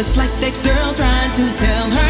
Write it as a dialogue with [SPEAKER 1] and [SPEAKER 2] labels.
[SPEAKER 1] Just like that girl trying to tell her.